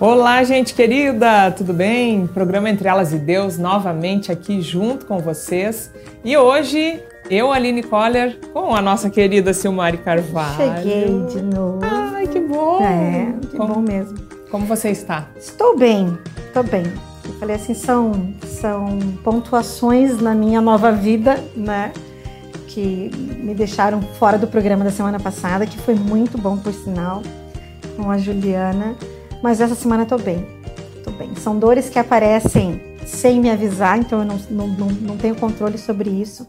Olá, gente querida, tudo bem? Programa Entre Elas e Deus novamente aqui junto com vocês. E hoje eu, Aline Coller, com a nossa querida Silmari Carvalho. Cheguei de novo. Ai, que bom! É, que como, bom mesmo. Como você está? Estou bem, estou bem. Eu falei assim, são, são pontuações na minha nova vida, né? Que me deixaram fora do programa da semana passada, que foi muito bom, por sinal, com a Juliana. Mas essa semana eu tô bem. Tô bem. São dores que aparecem sem me avisar, então eu não, não, não, não tenho controle sobre isso.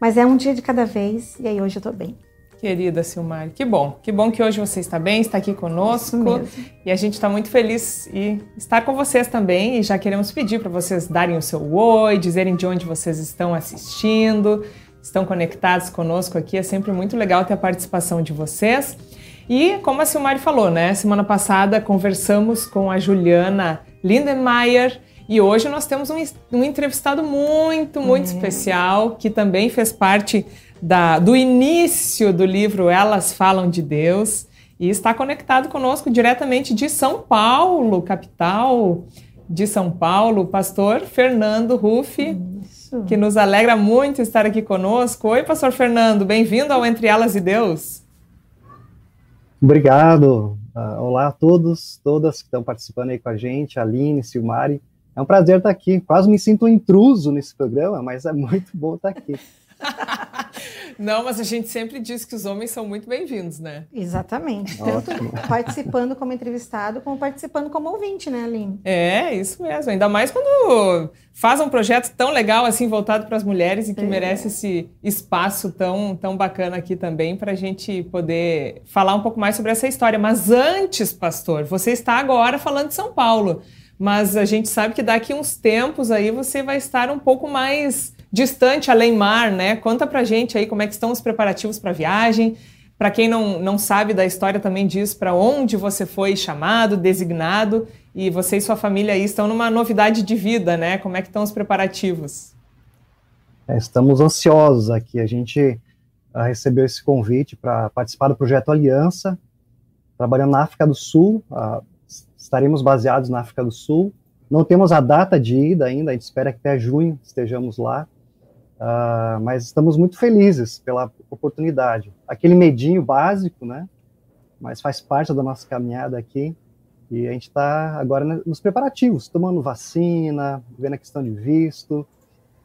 Mas é um dia de cada vez e aí hoje eu tô bem. Querida Silmar, que bom. Que bom que hoje você está bem, está aqui conosco. E a gente está muito feliz em estar com vocês também. E já queremos pedir para vocês darem o seu oi, dizerem de onde vocês estão assistindo, estão conectados conosco aqui. É sempre muito legal ter a participação de vocês. E como a Silmari falou, né? Semana passada conversamos com a Juliana Lindenmayer e hoje nós temos um, um entrevistado muito, muito uhum. especial que também fez parte da, do início do livro Elas Falam de Deus e está conectado conosco diretamente de São Paulo, capital de São Paulo, o pastor Fernando Ruff, Isso. que nos alegra muito estar aqui conosco. Oi, pastor Fernando, bem-vindo ao Entre Elas e Deus. Obrigado. Uh, olá a todos, todas que estão participando aí com a gente, Aline, Silmari. É um prazer estar aqui. Quase me sinto um intruso nesse programa, mas é muito bom estar aqui. Não, mas a gente sempre diz que os homens são muito bem-vindos, né? Exatamente. Tanto participando como entrevistado, como participando como ouvinte, né, Aline? É, isso mesmo. Ainda mais quando faz um projeto tão legal assim, voltado para as mulheres e que é. merece esse espaço tão, tão bacana aqui também para a gente poder falar um pouco mais sobre essa história. Mas antes, pastor, você está agora falando de São Paulo. Mas a gente sabe que daqui uns tempos aí você vai estar um pouco mais distante, além mar, né? Conta pra gente aí como é que estão os preparativos para a viagem. Para quem não, não sabe da história, também diz para onde você foi chamado, designado, e você e sua família aí estão numa novidade de vida, né? Como é que estão os preparativos? É, estamos ansiosos aqui. A gente uh, recebeu esse convite para participar do projeto Aliança, trabalhando na África do Sul. Uh, estaremos baseados na África do Sul. Não temos a data de ida ainda, a gente espera que até junho estejamos lá. Uh, mas estamos muito felizes pela oportunidade. Aquele medinho básico, né? Mas faz parte da nossa caminhada aqui. E a gente está agora nos preparativos, tomando vacina, vendo a questão de visto,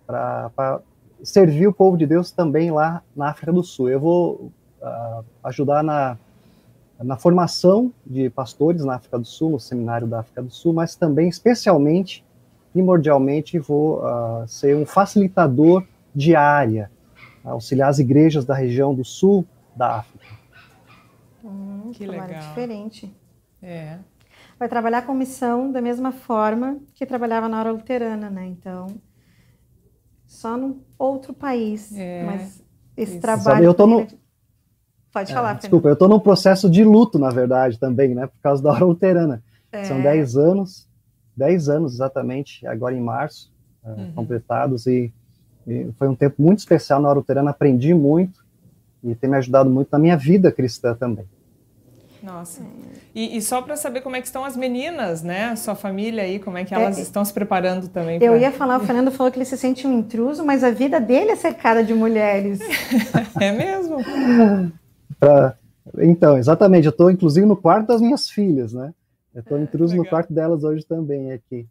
para servir o povo de Deus também lá na África do Sul. Eu vou uh, ajudar na, na formação de pastores na África do Sul, no seminário da África do Sul, mas também, especialmente, primordialmente, vou uh, ser um facilitador diária, auxiliar as igrejas da região do sul da África. Hum, que legal. diferente. É. Vai trabalhar com missão da mesma forma que trabalhava na hora luterana, né? Então, só num outro país. É, mas esse isso. trabalho. Eu tô no... Pode é, falar, Desculpa, eu estou num processo de luto, na verdade, também, né? Por causa da hora luterana. É. São 10 anos, 10 anos exatamente, agora em março, é, uhum. completados, e e foi um tempo muito especial na hora luterana, aprendi muito e tem me ajudado muito na minha vida cristã também. Nossa. E, e só para saber como é que estão as meninas, né? A sua família aí, como é que elas é, estão se preparando também? Eu pra... ia falar, o Fernando falou que ele se sente um intruso, mas a vida dele é cercada de mulheres. é mesmo? pra... Então, exatamente. Eu estou, inclusive, no quarto das minhas filhas, né? Eu estou intruso Legal. no quarto delas hoje também aqui.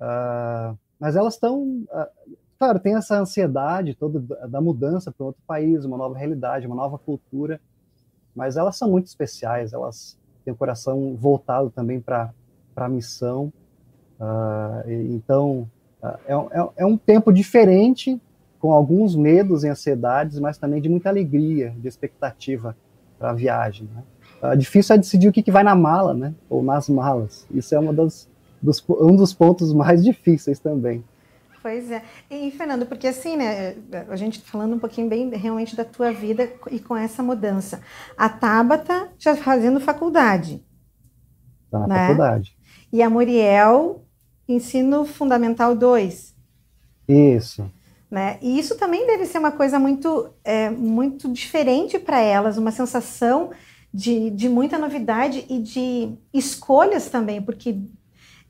Uh, mas elas estão... Uh, claro, tem essa ansiedade toda da mudança para outro país, uma nova realidade, uma nova cultura, mas elas são muito especiais, elas têm o coração voltado também para a missão. Uh, então, uh, é, é, é, um tempo diferente, com alguns medos e ansiedades, mas também de muita alegria, de expectativa para a viagem. Né? Uh, difícil é decidir o que, que vai na mala, né? ou nas malas. Isso é uma das, dos, um dos pontos mais difíceis também. Pois é. E, Fernando, porque assim, né, a gente falando um pouquinho bem realmente da tua vida e com essa mudança. A Tabata já fazendo faculdade. Tá na né? faculdade. E a Muriel, ensino fundamental 2. Isso. Né? E isso também deve ser uma coisa muito, é, muito diferente para elas, uma sensação de, de muita novidade e de escolhas também, porque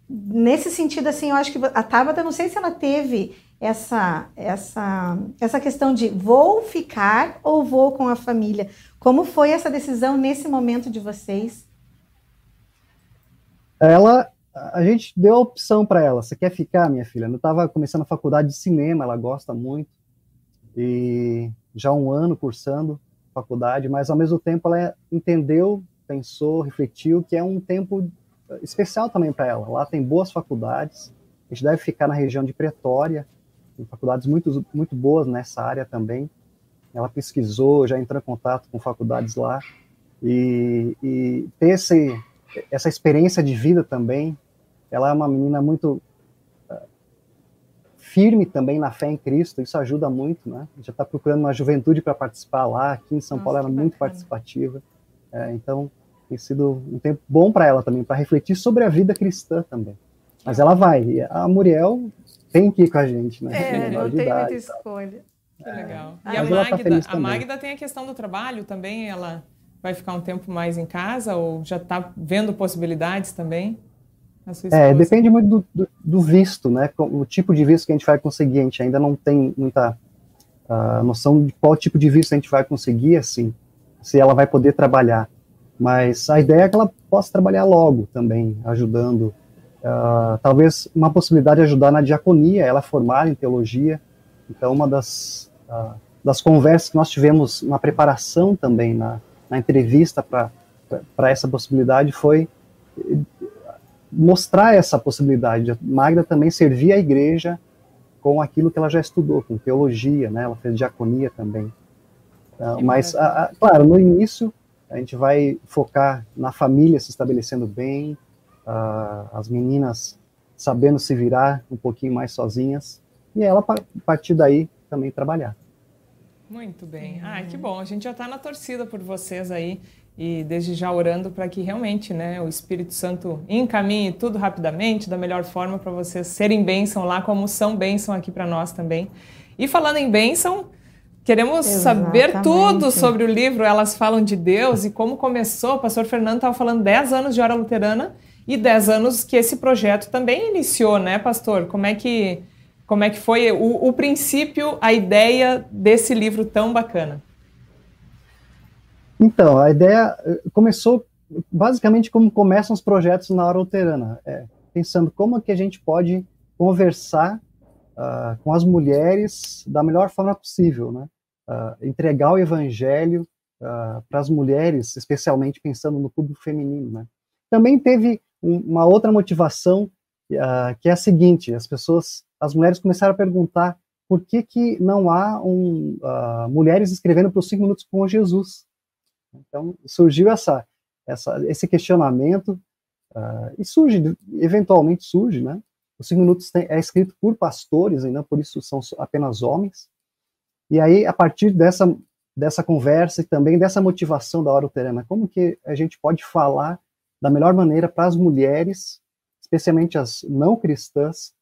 nesse sentido, assim, eu acho que a Tabata, não sei se ela teve essa, essa, essa questão de vou ficar ou vou com a família. Como foi essa decisão nesse momento de vocês? Ela, a gente deu a opção para ela. Você quer ficar, minha filha? Eu estava começando a faculdade de cinema, ela gosta muito e já um ano cursando faculdade, mas ao mesmo tempo ela entendeu, pensou, refletiu que é um tempo especial também para ela. Lá tem boas faculdades, a gente deve ficar na região de Pretória, tem faculdades muito, muito boas nessa área também. Ela pesquisou, já entrou em contato com faculdades lá, e, e ter esse, essa experiência de vida também. Ela é uma menina muito uh, firme também na fé em Cristo, isso ajuda muito, né? Já está procurando uma juventude para participar lá, aqui em São Nossa, Paulo era muito participativa, é, então tem sido um tempo bom para ela também, para refletir sobre a vida cristã também. Mas ela vai. A Muriel tem que ir com a gente, né? É, não tem muita escolha. Que legal. É. E a tá Magda, tá a Magda tem a questão do trabalho também, ela vai ficar um tempo mais em casa ou já está vendo possibilidades também? É, depende muito do, do, do, visto, né? O tipo de visto que a gente vai conseguir, a gente ainda não tem muita uh, noção de qual tipo de visto a gente vai conseguir, assim, se ela vai poder trabalhar. Mas a ideia é que ela possa trabalhar logo também, ajudando. Uh, talvez uma possibilidade de ajudar na diaconia, ela formada em teologia. Então, uma das, uh, das conversas que nós tivemos na preparação também, na, na entrevista para essa possibilidade, foi mostrar essa possibilidade. Magda também servir a igreja com aquilo que ela já estudou, com teologia, né? Ela fez diaconia também. Uh, mas, a, a, claro, no início a gente vai focar na família se estabelecendo bem, uh, as meninas sabendo se virar um pouquinho mais sozinhas, e ela, a partir daí, também trabalhar. Muito bem. Ah, que bom. A gente já está na torcida por vocês aí e desde já orando para que realmente né, o Espírito Santo encaminhe tudo rapidamente, da melhor forma, para vocês serem bênção lá, como são bênção aqui para nós também. E falando em bênção, Queremos Exatamente. saber tudo sobre o livro Elas Falam de Deus e como começou. O pastor Fernando estava falando 10 anos de hora luterana e 10 anos que esse projeto também iniciou, né, pastor? Como é que, como é que foi o, o princípio, a ideia desse livro tão bacana? Então, a ideia eh, começou basicamente como começam os projetos na hora luterana, é, pensando como é que a gente pode conversar uh, com as mulheres da melhor forma possível, né? Uh, entregar o evangelho uh, para as mulheres, especialmente pensando no público feminino. Né? Também teve um, uma outra motivação, uh, que é a seguinte: as pessoas, as mulheres começaram a perguntar por que, que não há um, mulheres escrevendo para os cinco minutos com Jesus. Então surgiu essa, essa esse questionamento e surge, eventualmente surge, né? Os cinco minutos tem, é escrito por pastores, e não por isso são apenas homens. E aí, a partir dessa, dessa conversa e também dessa motivação da hora luterana, como que a gente pode falar da melhor maneira para as mulheres, especialmente as não cristãs,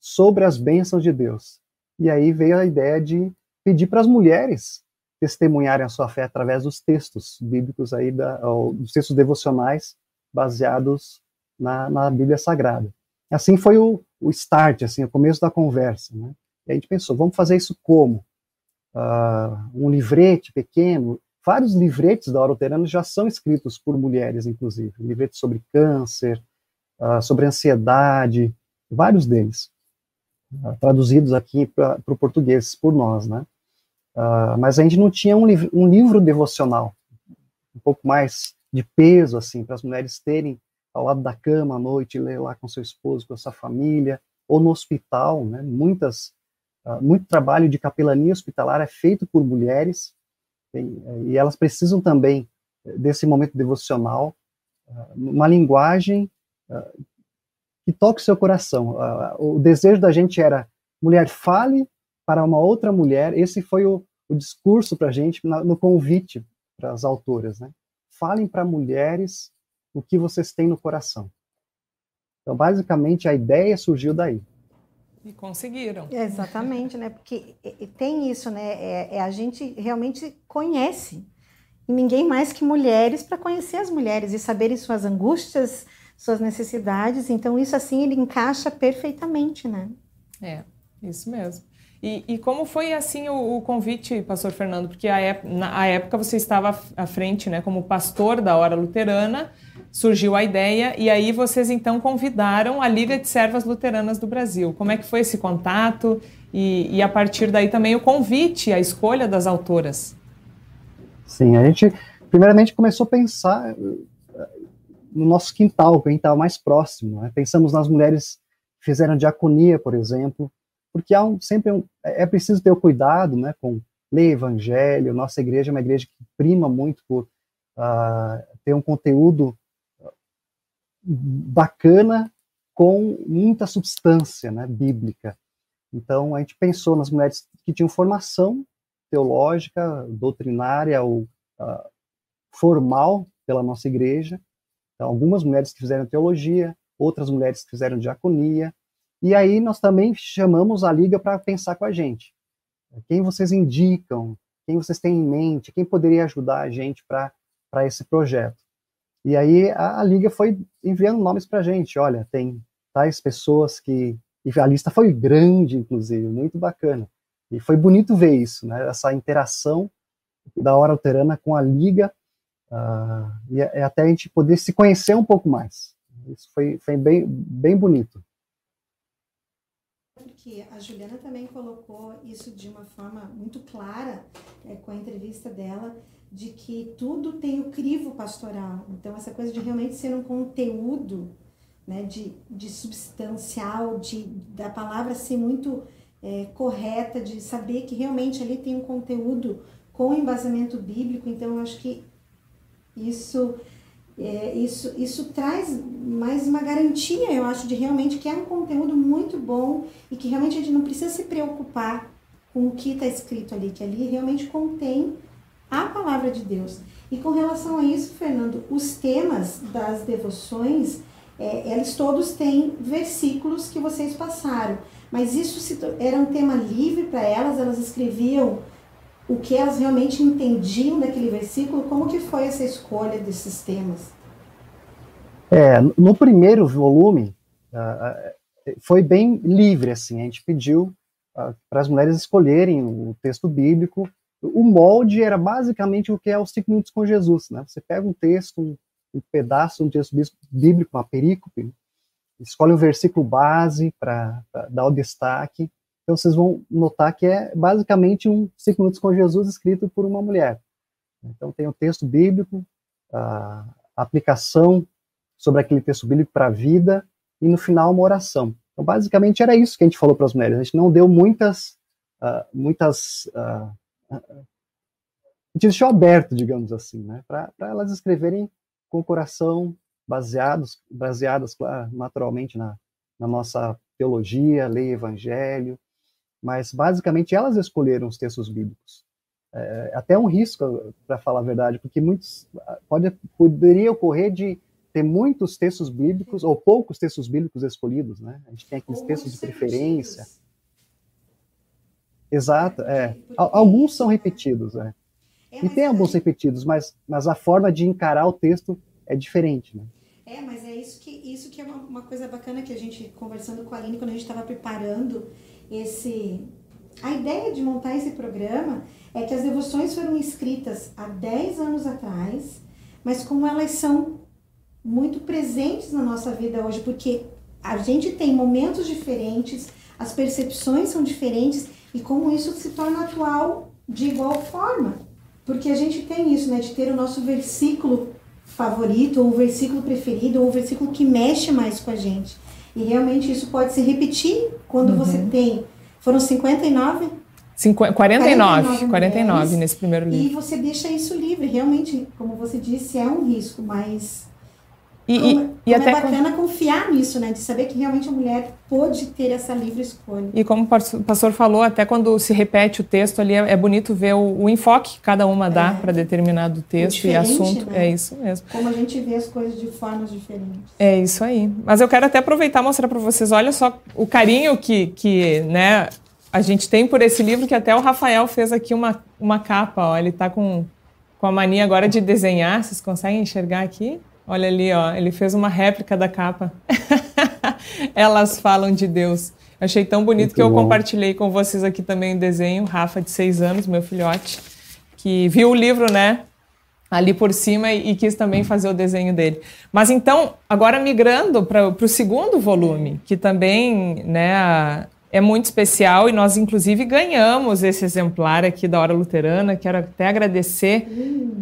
sobre as bênçãos de Deus? E aí veio a ideia de pedir para as mulheres testemunharem a sua fé através dos textos bíblicos aí, da, dos textos devocionais baseados na, na Bíblia Sagrada. Assim foi o, o start, assim, o começo da conversa, né? E a gente pensou, vamos fazer isso como? Uh, um livrete pequeno. Vários livretes da hora luterana já são escritos por mulheres, inclusive. Livretes sobre câncer, uh, sobre ansiedade, vários deles. Uh, traduzidos aqui para o português por nós, né? mas a gente não tinha um, liv um livro devocional, um pouco mais de peso, assim, para as mulheres terem ao lado da cama à noite, ler lá com seu esposo, com a sua família, ou no hospital, né? Muitas muito trabalho de capelania hospitalar é feito por mulheres, eh, e elas precisam também eh, desse momento devocional, uh, uma linguagem uh, que toque seu coração. o desejo da gente era, mulher, fale para uma outra mulher, esse foi o, o discurso para a gente no convite para as autoras, né? Falem para mulheres o que vocês têm no coração. Então, basicamente, a ideia surgiu daí. E conseguiram. Exatamente, né? Porque tem isso, né? É, é, a gente realmente conhece. E ninguém mais que mulheres para conhecer as mulheres e saberem suas angústias, suas necessidades. Então, isso assim, ele encaixa perfeitamente, né? É, isso mesmo. E, e, como foi assim o, o, convite, pastor Fernando? Porque a, na época você estava à frente, né, como pastor da Hora Luterana, surgiu a ideia e aí vocês então convidaram a Liga de Servas Luteranas do Brasil. Como é que foi esse contato e, e a partir daí também o convite, a escolha das autoras? Sim, a gente primeiramente começou a pensar eh, no nosso quintal, o quintal mais próximo. Né? Pensamos nas mulheres que fizeram diaconia, por exemplo, porque há um, sempre um, é, é preciso ter o cuidado, né, com ler evangelho. Nossa igreja é uma igreja que prima muito por uh, ter um conteúdo bacana com muita substância, né, bíblica. Então a gente pensou nas mulheres que tinham formação teológica, doutrinária ou uh, formal pela nossa igreja. Então, algumas mulheres que fizeram teologia, outras mulheres que fizeram diaconia, e aí nós também chamamos a liga para pensar com a gente. Quem vocês indicam? Quem vocês têm em mente? Quem poderia ajudar a gente para esse projeto? E aí a, a liga foi enviando nomes para a gente. Olha, tem tais pessoas que e a lista foi grande, inclusive, muito bacana. E foi bonito ver isso, né? Essa interação da hora luterana com a liga uh, e, e, até a gente poder se conhecer um pouco mais. Isso foi, foi bem, bem bonito porque a Juliana também colocou isso de uma forma muito clara é, com a entrevista dela, de que tudo tem o crivo pastoral. Então, essa coisa de realmente ser um conteúdo né, de, de substancial, de, da palavra ser muito é, correta, de saber que realmente ali tem um conteúdo com embasamento bíblico. Então, eu acho que isso é, isso, isso traz mais uma garantia, eu acho, de realmente que é um conteúdo muito bom e que realmente a gente não precisa se preocupar com o que está escrito ali, que ali realmente contém a palavra de Deus. E com relação a isso, Fernando, os temas das devoções, é, eles todos têm versículos que vocês passaram, mas isso se, era um tema livre para elas, elas escreviam o que elas realmente entendiam daquele versículo, como que foi essa escolha desses temas? É, no primeiro volume, uh, foi bem livre, assim, a gente pediu uh, para as mulheres escolherem o texto bíblico, o molde era basicamente o que é os cinco minutos com Jesus, né? Você pega um texto, um, um pedaço de um texto bíblico, uma perícope, escolhe um versículo base para dar o destaque, então vocês vão notar que é basicamente um cinco minutos com Jesus escrito por uma mulher. Então tem o texto bíblico, a aplicação sobre aquele texto bíblico para a vida e no final uma oração. Então basicamente era isso que a gente falou para as mulheres. A gente não deu muitas, uh, muitas, uh, a gente deixou aberto, digamos assim, né, para elas escreverem com o coração baseados, baseadas naturalmente na, na nossa teologia, lei evangelho, mas basicamente elas escolheram os textos bíblicos. É, até um risco, para falar a verdade, porque muitos pode, poderia ocorrer de ter muitos textos bíblicos ou poucos textos bíblicos escolhidos, né? A gente tem aqueles textos de preferência. Exato, é. Alguns são repetidos, é. é e tem alguns repetidos, mas, mas a forma de encarar o texto é diferente, né? É, mas é isso que, isso que é uma, uma coisa bacana que a gente, conversando com a Aline, quando a gente estava preparando esse. A ideia de montar esse programa é que as devoções foram escritas há 10 anos atrás, mas como elas são muito presentes na nossa vida hoje, porque a gente tem momentos diferentes, as percepções são diferentes e como isso se torna atual de igual forma. Porque a gente tem isso, né, de ter o nosso versículo favorito, ou o versículo preferido, ou o versículo que mexe mais com a gente. E realmente isso pode se repetir quando uhum. você tem. Foram 59? Cinqu 49, 49, 49 nesse primeiro livro. E você deixa isso livre. Realmente, como você disse, é um risco, mas e, como, e, e é até é bacana com... confiar nisso, né? De saber que realmente a mulher pode ter essa livre escolha. E como o pastor falou, até quando se repete o texto ali, é, é bonito ver o, o, enfoque que cada uma dá é. para determinado texto e assunto. Né? É isso mesmo. Como a gente vê as coisas de formas diferentes. É isso aí. Mas eu quero até aproveitar e mostrar para vocês, olha só o carinho que, que né, a gente tem por esse livro, que até o Rafael fez aqui uma, uma capa. Ó, ele está com, com a mania agora de desenhar. Vocês conseguem enxergar aqui? Olha ali, ó, ele fez uma réplica da capa. Elas falam de Deus. Achei tão bonito Muito que eu bom. compartilhei com vocês aqui também o desenho. Rafa, de seis anos, meu filhote, que viu o livro, né? Ali por cima e, e quis também fazer o desenho dele. Mas então, agora migrando para o segundo volume, que também né, é muito especial e nós, inclusive, ganhamos esse exemplar aqui da Hora Luterana. Quero até agradecer,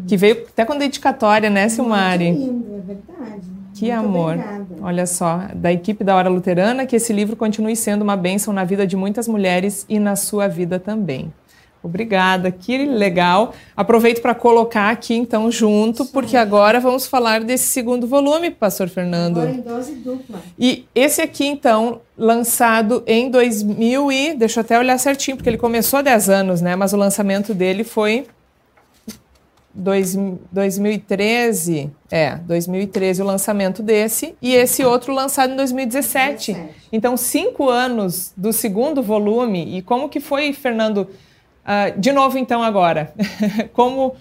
que veio até com dedicatória, né, Silmari? Muito lindo, é verdade. Que muito amor. Obrigada. Olha só, da equipe da Hora Luterana, que esse livro continue sendo uma bênção na vida de muitas mulheres e na sua vida também. Obrigada, que legal. Aproveito para colocar aqui então junto, porque agora vamos falar desse segundo volume, Pastor Fernando. Agora em dose dupla. E esse aqui então, lançado em 2000 e, deixa eu até olhar certinho, porque ele começou há 10 anos, né? Mas o lançamento dele foi dois, 2013, é, 2013 o lançamento desse, e esse outro lançado em 2017. 17. Então, cinco anos do segundo volume. E como que foi, Fernando? Uh, de novo, então, agora, como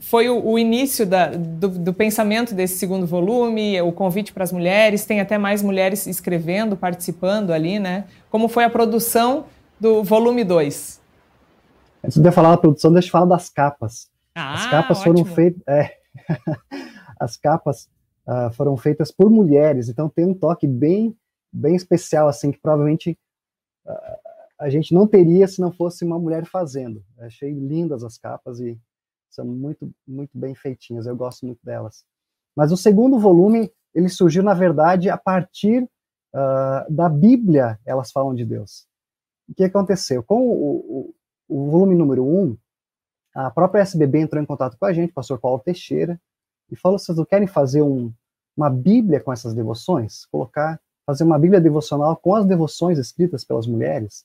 foi o, o início da, do, do, pensamento desse segundo volume, o convite para as mulheres, tem até mais mulheres escrevendo, participando ali, né? Como foi a produção do volume 2? Antes de eu falar da produção, deixa eu falar das capas. Ah, as capas ótimo. foram feitas. É, as capas uh, foram feitas por mulheres, então tem um toque bem, bem especial, assim, que provavelmente. Uh, a gente não teria se não fosse uma mulher fazendo. Achei lindas as capas e são muito, muito bem feitinhas, eu gosto muito delas. Mas o segundo volume, ele surgiu, na verdade, a partir uh, da Bíblia, elas falam de Deus. O que aconteceu? Com o, o, o volume número um, a própria SBB entrou em contato com a gente, o pastor Paulo Teixeira, e falou: vocês não querem fazer um, uma Bíblia com essas devoções? Colocar, fazer uma Bíblia devocional com as devoções escritas pelas mulheres?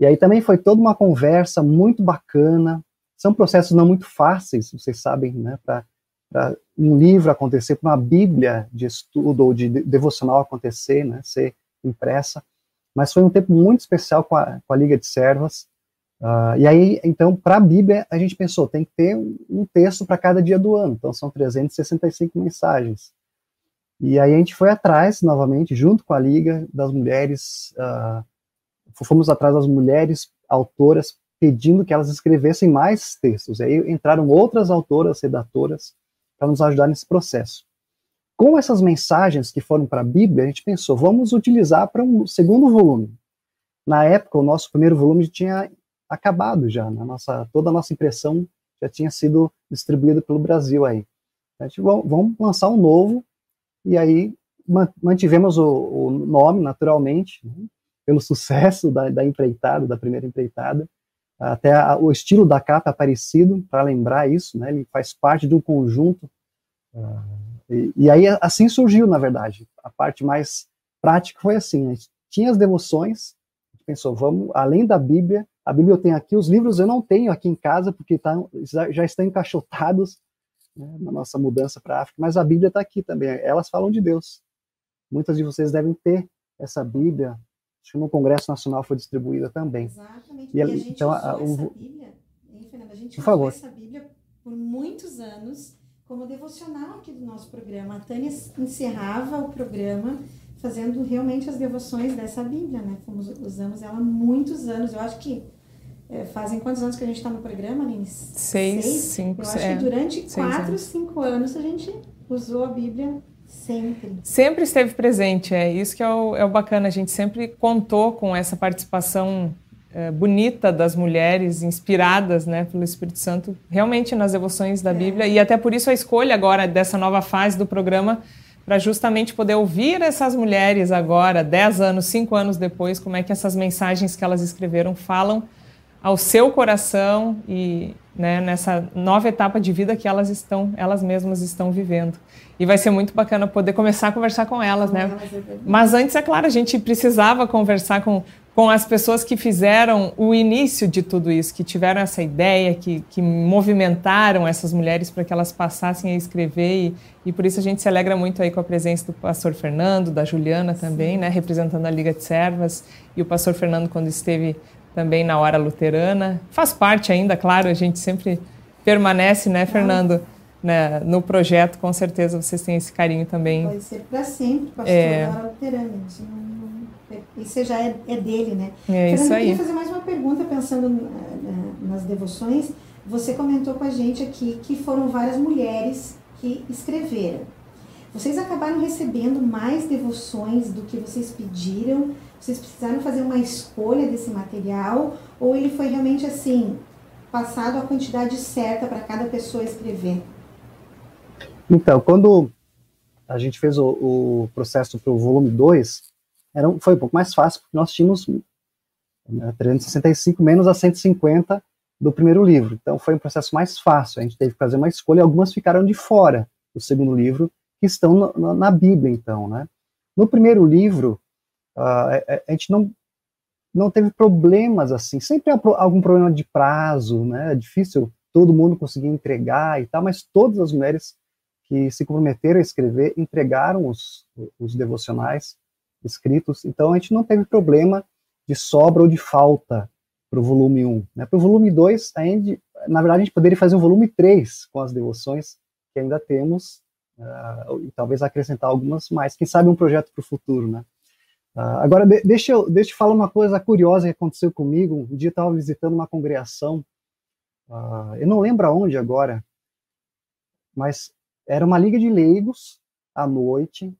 E aí também foi toda uma conversa muito bacana. São processos não muito fáceis, vocês sabem, né, para um livro acontecer, para uma Bíblia de estudo ou de devocional acontecer, né, ser impressa. Mas foi um tempo muito especial com a, com a Liga de Servas. Uh, e aí, então, para a Bíblia, a gente pensou, tem que ter um texto para cada dia do ano. Então, são 365 mensagens. E aí a gente foi atrás, novamente, junto com a Liga das Mulheres, uh, fomos atrás das mulheres autoras pedindo que elas escrevessem mais textos. E aí entraram outras autoras, redatoras, para nos ajudar nesse processo. Com essas mensagens que foram para a Bíblia, a gente pensou, vamos utilizar para um segundo volume. Na época, o nosso primeiro volume tinha acabado já, né? nossa, toda a nossa impressão já tinha sido distribuída pelo Brasil aí. A gente vamos lançar um novo, e aí mantivemos o, o nome, naturalmente, né? Pelo sucesso da, da empreitada, da primeira empreitada. Até a, o estilo da capa é parecido, para lembrar isso, né? Ele faz parte de um conjunto. Uh, e, e, aí assim surgiu, na verdade. A parte mais prática foi assim: a gente tinha as devoções, pensou, vamos, além da Bíblia, a Bíblia eu tenho aqui, os livros eu não tenho aqui em casa, porque tá, já estão encaixotados né, na nossa mudança para a África, mas a Bíblia está aqui também. Elas falam de Deus. Muitas de vocês devem ter essa Bíblia Acho que no Congresso Nacional foi distribuída também. Exatamente. E, a, gente então, usou a, o, essa Bíblia, hein, Fernanda? A gente por usou favor. essa Bíblia por muitos anos como devocional aqui do nosso programa. A Tânia encerrava o programa fazendo realmente as devoções dessa Bíblia, né? Fomos, usamos ela há muitos anos. Eu acho que é, fazem quantos anos que a gente está no programa, Aline? Seis, Seis? cinco, Eu acho é, que durante quatro, anos. cinco anos a gente usou a Bíblia Sempre. Sempre esteve presente, é isso que é o, é o bacana. A gente sempre contou com essa participação é, bonita das mulheres, inspiradas né, pelo Espírito Santo, realmente nas devoções da é. Bíblia. E até por isso a escolha agora dessa nova fase do programa, para justamente poder ouvir essas mulheres agora, dez anos, cinco anos depois, como é que essas mensagens que elas escreveram falam ao seu coração e né, nessa nova etapa de vida que elas estão, elas mesmas estão vivendo. E vai ser muito bacana poder começar a conversar com elas, né? Mas antes, é claro, a gente precisava conversar com, com as pessoas que fizeram o início de tudo isso, que tiveram essa ideia, que, que movimentaram essas mulheres para que elas passassem a escrever. E, e por isso a gente se alegra muito aí com a presença do pastor Fernando, da Juliana também, Sim. né? Representando a Liga de Servas. E o pastor Fernando, quando esteve também na hora luterana. Faz parte ainda, claro, a gente sempre permanece, né, Fernando? né, no projeto, com certeza vocês têm esse carinho também. Pode ser para sempre, pastor é... da luterana. Isso, já é, é, dele, né? É Fernando, isso aí. Eu queria fazer mais uma pergunta pensando nas devoções. Você comentou com a gente aqui que foram várias mulheres que escreveram. Vocês acabaram recebendo mais devoções do que vocês pediram? Vocês precisaram fazer uma escolha desse material? Ou ele foi realmente assim, passado a quantidade certa para cada pessoa escrever? Então, quando a gente fez o, o processo para o volume 2, era, foi um pouco mais fácil, porque nós tínhamos né, 365 menos a 150 do primeiro livro. Então, foi um processo mais fácil. A gente teve que fazer uma escolha, algumas ficaram de fora do segundo livro, que estão na, na, Bíblia, então, né? No primeiro livro, a, a, gente não, não teve problemas assim. Sempre há algum problema de prazo, né? É difícil todo mundo conseguir entregar e tal, mas todas as mulheres que se comprometeram a escrever, entregaram os, os devocionais escritos, então a gente não teve problema de sobra ou de falta para o volume 1. Né? Para o volume 2, na verdade, a gente poderia fazer um volume 3 com as devoções que ainda temos, uh, e talvez acrescentar algumas mais. Quem sabe um projeto para o futuro, né? Uh, agora, de, deixa, eu, deixa eu falar uma coisa curiosa que aconteceu comigo. Um dia eu estava visitando uma congregação, uh, eu não lembro aonde agora, mas era uma liga de leigos à noite,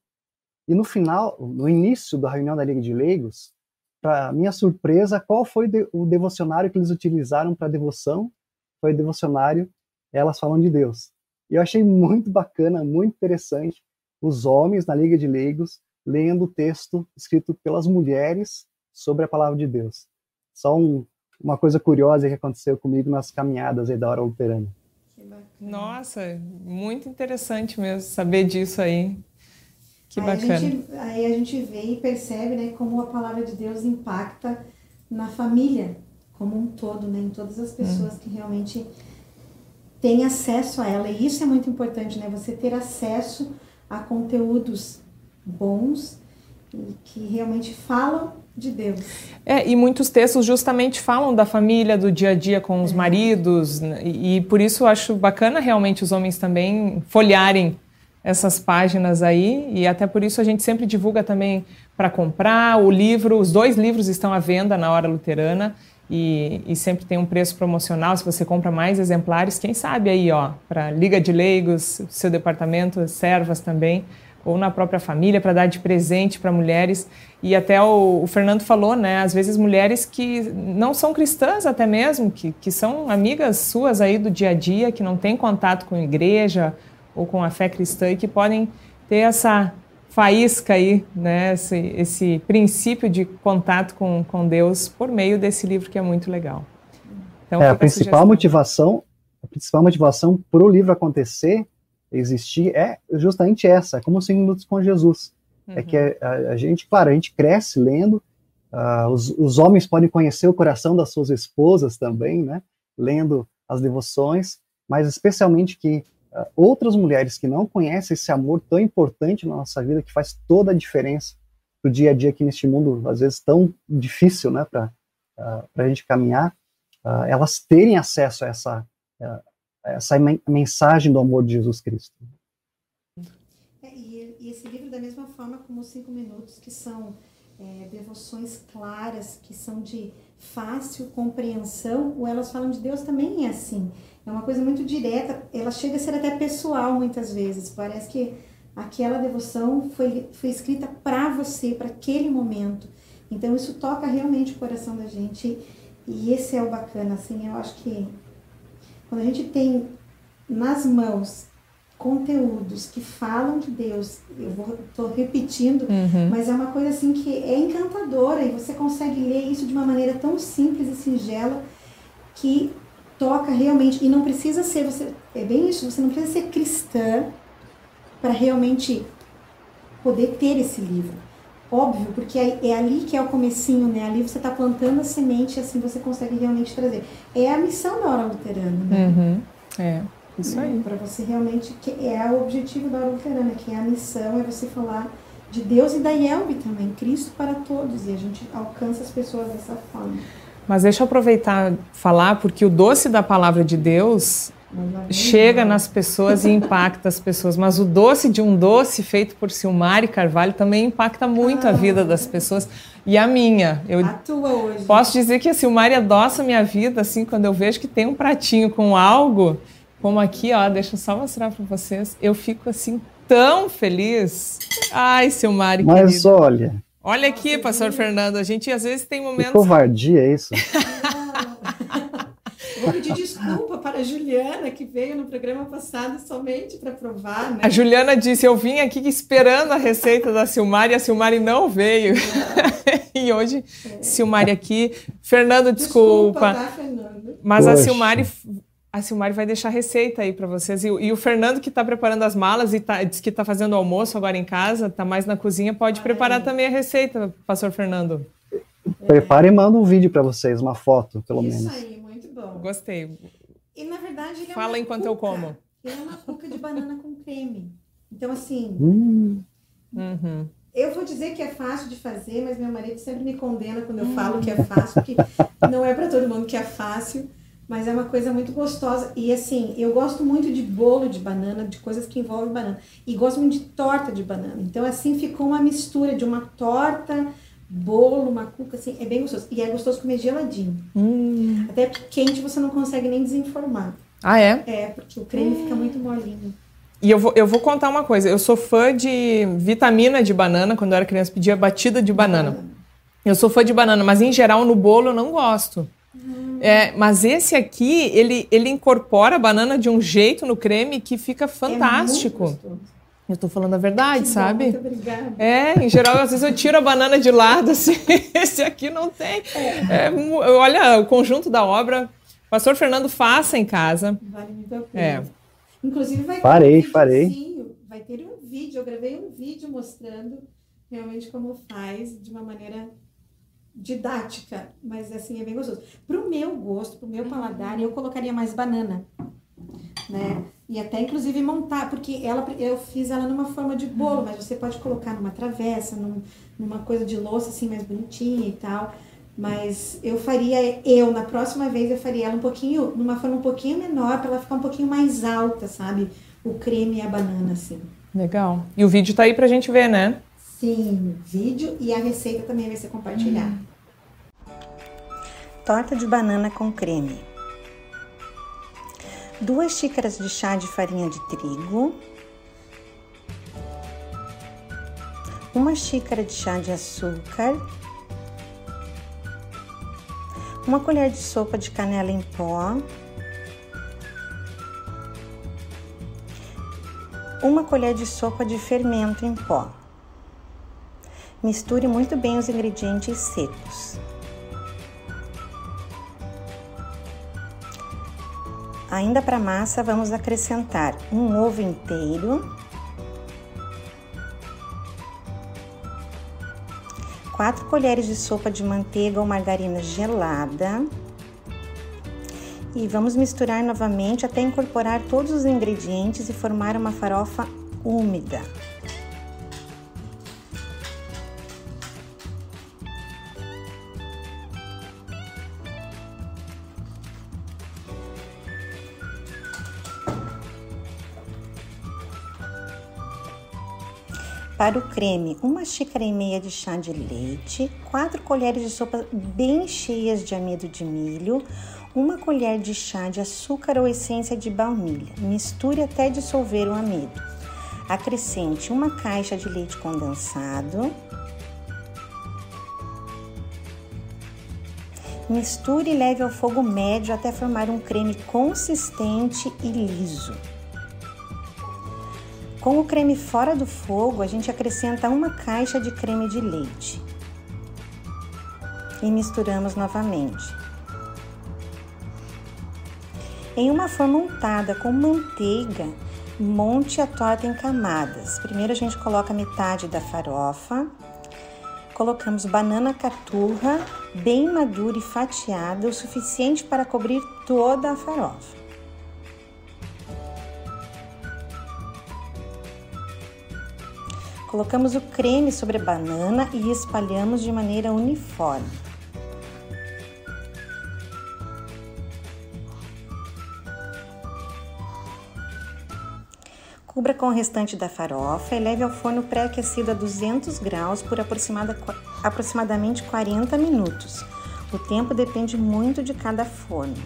e no final, no início da reunião da liga de leigos, para minha surpresa, qual foi o devocionário que eles utilizaram para devoção? Foi o devocionário Elas Falam de Deus. E eu achei muito bacana, muito interessante, os homens na liga de leigos lendo o texto escrito pelas mulheres sobre a palavra de Deus. Só um, uma coisa curiosa que aconteceu comigo nas caminhadas aí da hora luterana. Nossa, muito interessante mesmo saber disso aí. Que aí bacana. A gente, aí a gente vê e percebe né, como a palavra de Deus impacta na família como um todo, né, em todas as pessoas hum. que realmente têm acesso a ela. E isso é muito importante, né? Você ter acesso a conteúdos bons que realmente falam de Deus. É, e muitos textos justamente falam da família, do dia a dia com os é. maridos, né, e, e, por isso eu acho bacana realmente os homens também folharem essas páginas aí, e até por isso a gente sempre divulga também para comprar o livro, os dois livros estão à venda na Hora Luterana, e, e, sempre tem um preço promocional se você compra mais exemplares, quem sabe aí, ó, para Liga de Leigos, seu departamento, servas também, ou na própria família para dar de presente para mulheres. E até o, o, Fernando falou, né? Às vezes mulheres que não são cristãs até mesmo, que, que são amigas suas aí do dia a dia, que não têm contato com a igreja ou com a fé cristã e que podem ter essa faísca aí, né? Esse, esse princípio de contato com, com Deus por meio desse livro que é muito legal. Então, é, a principal a motivação, a principal motivação para o livro acontecer existir é justamente essa, é como cinco minutos com Jesus. Uhum. É que a, a, gente, claro, a gente cresce lendo, uh, os, os homens podem conhecer o coração das suas esposas também, né, lendo as devoções, mas especialmente que uh, outras mulheres que não conhecem esse amor tão importante na nossa vida, que faz toda a diferença do dia a dia aqui neste mundo, às vezes tão difícil, né, para uh, a gente caminhar, elas terem acesso a essa, essa mensagem do amor de Jesus Cristo. É, e, e, esse livro, da mesma forma como os Cinco Minutos, que são é, devoções claras, que são de fácil compreensão, o Elas Falam de Deus também é assim. É uma coisa muito direta, ela chega a ser até pessoal muitas vezes. Parece que aquela devoção foi, foi escrita para você, para aquele momento. Então isso toca realmente o coração da gente. E esse é o bacana, assim, eu acho que quando a gente tem nas mãos conteúdos que falam de Deus, eu vou tô repetindo, uhum. mas é uma coisa assim que é encantadora e você consegue ler isso de uma maneira tão simples e singela que toca realmente e não precisa ser você é bem isso, você não precisa ser cristã para realmente poder ter esse livro. Óbvio, porque é, é ali que é o comecinho, né? Ali você está plantando a semente, assim você consegue realmente trazer. É a missão da hora luterana, né? Uhum. É, isso né? aí. Para você realmente, que é o objetivo da hora luterana, que é a missão, é você falar de Deus e da Yelbe também, Cristo para todos, e a gente alcança as pessoas dessa forma. Mas deixa eu aproveitar falar, porque o doce da palavra de Deus chega nas pessoas e impacta as pessoas. Mas o doce de um doce feito por Silmar e Carvalho também impacta muito ah. a vida das pessoas e a minha. Eu a tua hoje. Posso dizer que a Silmar adoça a minha vida, assim, quando eu vejo que tem um pratinho com algo, como aqui, ó, deixa eu só mostrar para vocês, eu fico assim tão feliz. Ai, Silmar, Mas querido. olha... Olha aqui, pastor Fernando, a gente às vezes tem momentos... Que covardia é isso? Vou pedir desculpa para a Juliana, que veio no programa passado somente para provar. Né? A Juliana disse: Eu vim aqui esperando a receita da Silmari e a Silmari não veio. É. e hoje, é. Silmari aqui. Fernando, desculpa. desculpa tá, Fernando? Mas Poxa. a Silmari. A Silmari vai deixar receita aí para vocês. E, e, o Fernando, que está preparando as malas e tá, diz que está fazendo o almoço agora em casa, está mais na cozinha, pode preparar também a receita, pastor Fernando. Prepare e manda um vídeo para vocês, uma foto, pelo Isso menos. Isso aí, bom. Gostei. E na verdade ele é Fala é enquanto cuca. eu como. Ele é uma cuca de banana com creme. Então, assim. Hum. Uhum. Eu vou dizer que é fácil de fazer, mas meu marido sempre me condena quando eu falo que é fácil, porque não é para todo mundo que é fácil, mas é uma coisa muito gostosa. E assim, eu gosto muito de bolo de banana, de coisas que envolvem banana. E gosto muito de torta de banana. Então, assim, ficou uma mistura de uma torta bolo, uma cuca, assim, é bem gostoso. E é gostoso comer geladinho. Hum. Até porque quente você não consegue nem desenformar. Ah, é? É, porque o creme hum. fica muito molinho. E eu vou, eu vou contar uma coisa. Eu sou fã de vitamina de banana. Quando eu era criança, pedia batida de banana. Eu sou fã de banana, mas em geral no bolo eu não gosto. Hum. É, mas esse aqui, ele, ele incorpora a banana de um jeito no creme que fica fantástico. É muito gostoso. Eu tô falando a verdade, que sabe? Bom, muito obrigada. É, em geral, às vezes eu tiro a banana de lado, assim, esse aqui não tem. É. É, olha, o conjunto da obra, pastor Fernando, faça em casa. Vale muito a pena. É. Inclusive vai farei, ter um farei. vai ter um vídeo, eu gravei um vídeo mostrando realmente como faz de uma maneira didática, mas assim é bem gostoso. Pro meu gosto, pro meu paladar, eu colocaria mais banana, né? E até inclusive montar, porque ela eu fiz ela numa forma de bolo, mas você pode colocar numa travessa, num, numa coisa de louça assim mais bonitinha e tal. Mas eu faria, eu, na próxima vez, eu faria ela um pouquinho, numa forma um pouquinho menor, para ela ficar um pouquinho mais alta, sabe? O creme e a banana, assim. Legal. E o vídeo tá aí pra gente ver, né? Sim, vídeo e a receita também vai ser compartilhada. Hum. Torta de banana com creme. 2 xícaras de chá de farinha de trigo, uma xícara de chá de açúcar, uma colher de sopa de canela em pó, uma colher de sopa de fermento em pó. Misture muito bem os ingredientes secos. Ainda para a massa, vamos acrescentar um ovo inteiro, quatro colheres de sopa de manteiga ou margarina gelada e vamos misturar novamente até incorporar todos os ingredientes e formar uma farofa úmida. Para o creme, uma xícara e meia de chá de leite, quatro colheres de sopa bem cheias de amido de milho, uma colher de chá de açúcar ou essência de baunilha. Misture até dissolver o amido. Acrescente uma caixa de leite condensado. Misture e leve ao fogo médio até formar um creme consistente e liso. Com o creme fora do fogo, a gente acrescenta uma caixa de creme de leite e misturamos novamente. Em uma forma untada com manteiga, monte a torta em camadas. Primeiro a gente coloca metade da farofa, colocamos banana caturra bem madura e fatiada, o suficiente para cobrir toda a farofa. Colocamos o creme sobre a banana e espalhamos de maneira uniforme. Cubra com o restante da farofa e leve ao forno pré-aquecido a 200 graus por aproximadamente 40 minutos. O tempo depende muito de cada forno.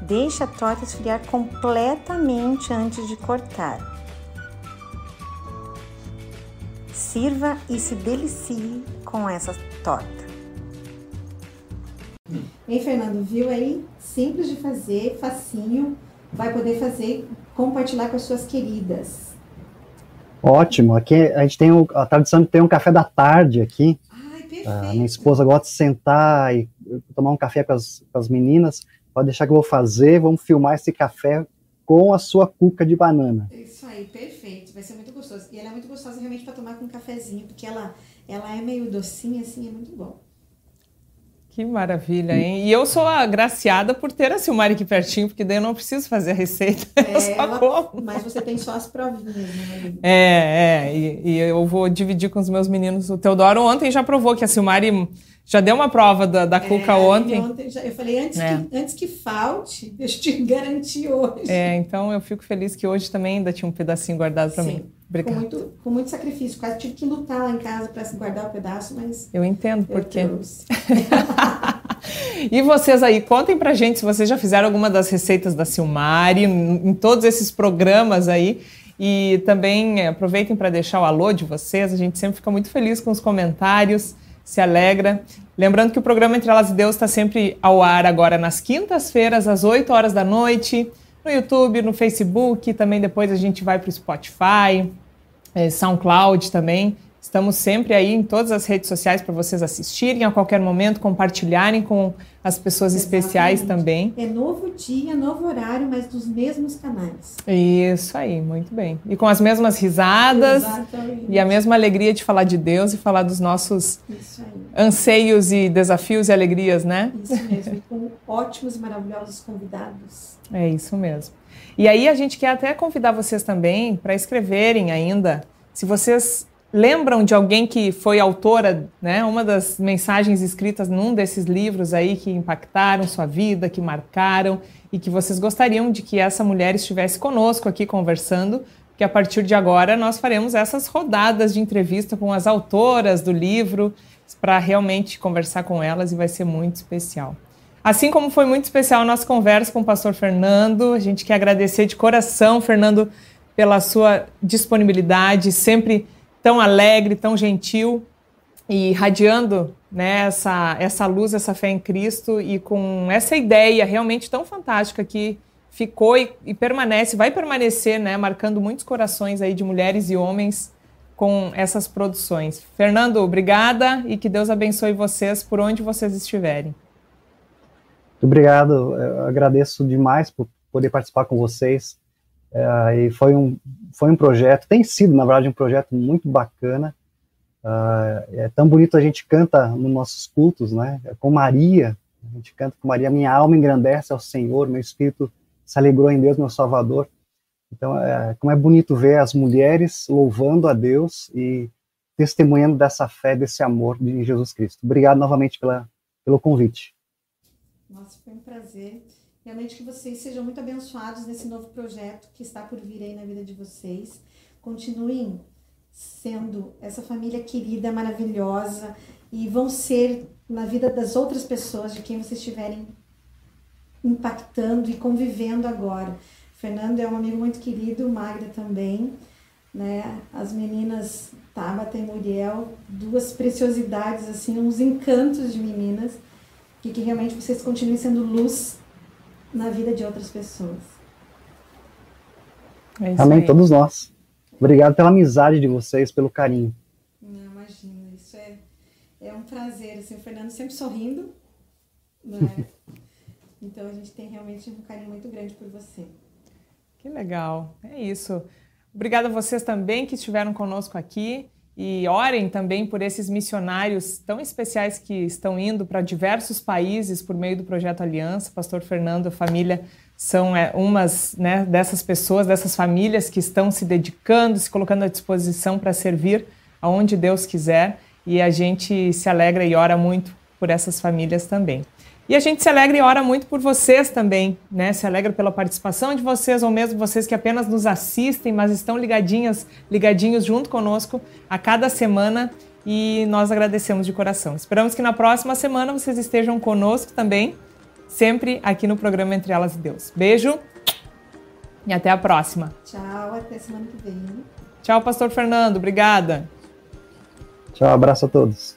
Deixe a torta esfriar completamente antes de cortar. Sirva e se delicie com essa torta. Hein, Fernando, viu aí? Simples de fazer, facinho. Vai poder fazer, compartilhar com as suas queridas. Ótimo. Aqui a gente tem a tradição de ter um café da tarde aqui. Ai, perfeito. A minha esposa gosta de sentar e tomar um café com as, com as meninas. Pode deixar que eu vou fazer. Vamos filmar esse café com a sua cuca de banana. Isso aí, perfeito. Vai ser muito gostoso. E ela é muito gostosa realmente para tomar com um cafezinho, porque ela, ela é meio docinha, assim, é muito bom. Que maravilha, hein? E eu sou agraciada por ter a Silmari aqui pertinho, porque daí eu não preciso fazer a receita. É, ela, mas você tem só as provinhas, né, É, é. E, e, eu vou dividir com os meus meninos. O Teodoro ontem já provou que a Silmari já deu uma prova da, da Cuca é, ontem. ontem já, eu falei, antes, é. que, antes que falte, deixa eu te garantir hoje. É, então eu fico feliz que hoje também ainda tinha um pedacinho guardado para mim. Obrigada. Com muito, com muito sacrifício. Quase tive que lutar lá em casa para guardar o pedaço, mas. Eu entendo por quê. e vocês aí, contem pra gente se vocês já fizeram alguma das receitas da Silmari, em, em todos esses programas aí. E também é, aproveitem para deixar o alô de vocês. A gente sempre fica muito feliz com os comentários se alegra. Lembrando que o programa Entre Elas e Deus está sempre ao ar agora nas quintas-feiras, às 8 horas da noite, no YouTube, no Facebook, também depois a gente vai para o Spotify, é, SoundCloud também. Estamos sempre aí em todas as redes sociais para vocês assistirem a qualquer momento, compartilharem com as pessoas Exatamente. especiais também. É novo dia, novo horário, mas dos mesmos canais. Isso aí, muito bem. E com as mesmas risadas Exatamente. e a mesma alegria de falar de Deus e falar dos nossos anseios e desafios e alegrias, né? Isso mesmo, e com ótimos e maravilhosos convidados. É isso mesmo. E aí a gente quer até convidar vocês também para escreverem ainda, se vocês lembram de alguém que foi autora, né, uma das mensagens escritas num desses livros aí que impactaram sua vida, que marcaram e que vocês gostariam de que essa mulher estivesse conosco aqui conversando, que a partir de agora nós faremos essas rodadas de entrevista com as autoras do livro para realmente conversar com elas e vai ser muito especial. Assim como foi muito especial a nossa conversa com o pastor Fernando, a gente quer agradecer de coração, Fernando, pela sua disponibilidade, sempre tão alegre, tão gentil e irradiando né, essa, essa luz, essa fé em Cristo e com essa ideia realmente tão fantástica que ficou e, e permanece, vai permanecer, né, marcando muitos corações aí de mulheres e homens com essas produções. Fernando, obrigada e que Deus abençoe vocês por onde vocês estiverem. Muito obrigado, eu agradeço demais por poder participar com vocês. É, e foi um, foi um projeto, tem sido, na verdade, um projeto muito bacana. Uh, é tão bonito a gente canta nos nossos cultos, né? Com Maria, a gente canta com Maria, minha alma engrandece ao Senhor, meu espírito se alegrou em Deus, meu Salvador. Então, é, como é bonito ver as mulheres louvando a Deus e testemunhando dessa fé, desse amor de Jesus Cristo. Obrigado novamente pela, pelo convite. Nossa, foi um prazer. Realmente que vocês sejam muito abençoados nesse novo projeto que está por vir aí na vida de vocês. Continuem sendo essa família querida, maravilhosa e vão ser na vida das outras pessoas de quem vocês estiverem impactando e convivendo agora. Fernando é um amigo muito querido, Magda também, né? As meninas Tabata e Muriel, duas preciosidades assim, uns encantos de meninas, e que realmente vocês continuem sendo luz na vida de outras pessoas. É Amém, aí. todos nós. Obrigado pela amizade de vocês, pelo carinho. Não, imagina, isso é, é um prazer. Assim, o Fernando sempre sorrindo, né? então a gente tem realmente um carinho muito grande por você. Que legal, é isso. Obrigada a vocês também que estiveram conosco aqui e orem também por esses missionários tão especiais que estão indo para diversos países por meio do projeto Aliança. Pastor Fernando, a família são é, umas né, dessas pessoas, dessas famílias que estão se dedicando, se colocando à disposição para servir aonde Deus quiser e a gente se alegra e ora muito por essas famílias também. E a gente se alegra e ora muito por vocês também, né? Se alegra pela participação de vocês, ou mesmo vocês que apenas nos assistem, mas estão ligadinhas, ligadinhos junto conosco a cada semana. E nós agradecemos de coração. Esperamos que na próxima semana vocês estejam conosco também, sempre aqui no programa Entre Elas e Deus. Beijo e até a próxima. Tchau, até semana que vem. Tchau, Pastor Fernando. Obrigada. Tchau, abraço a todos.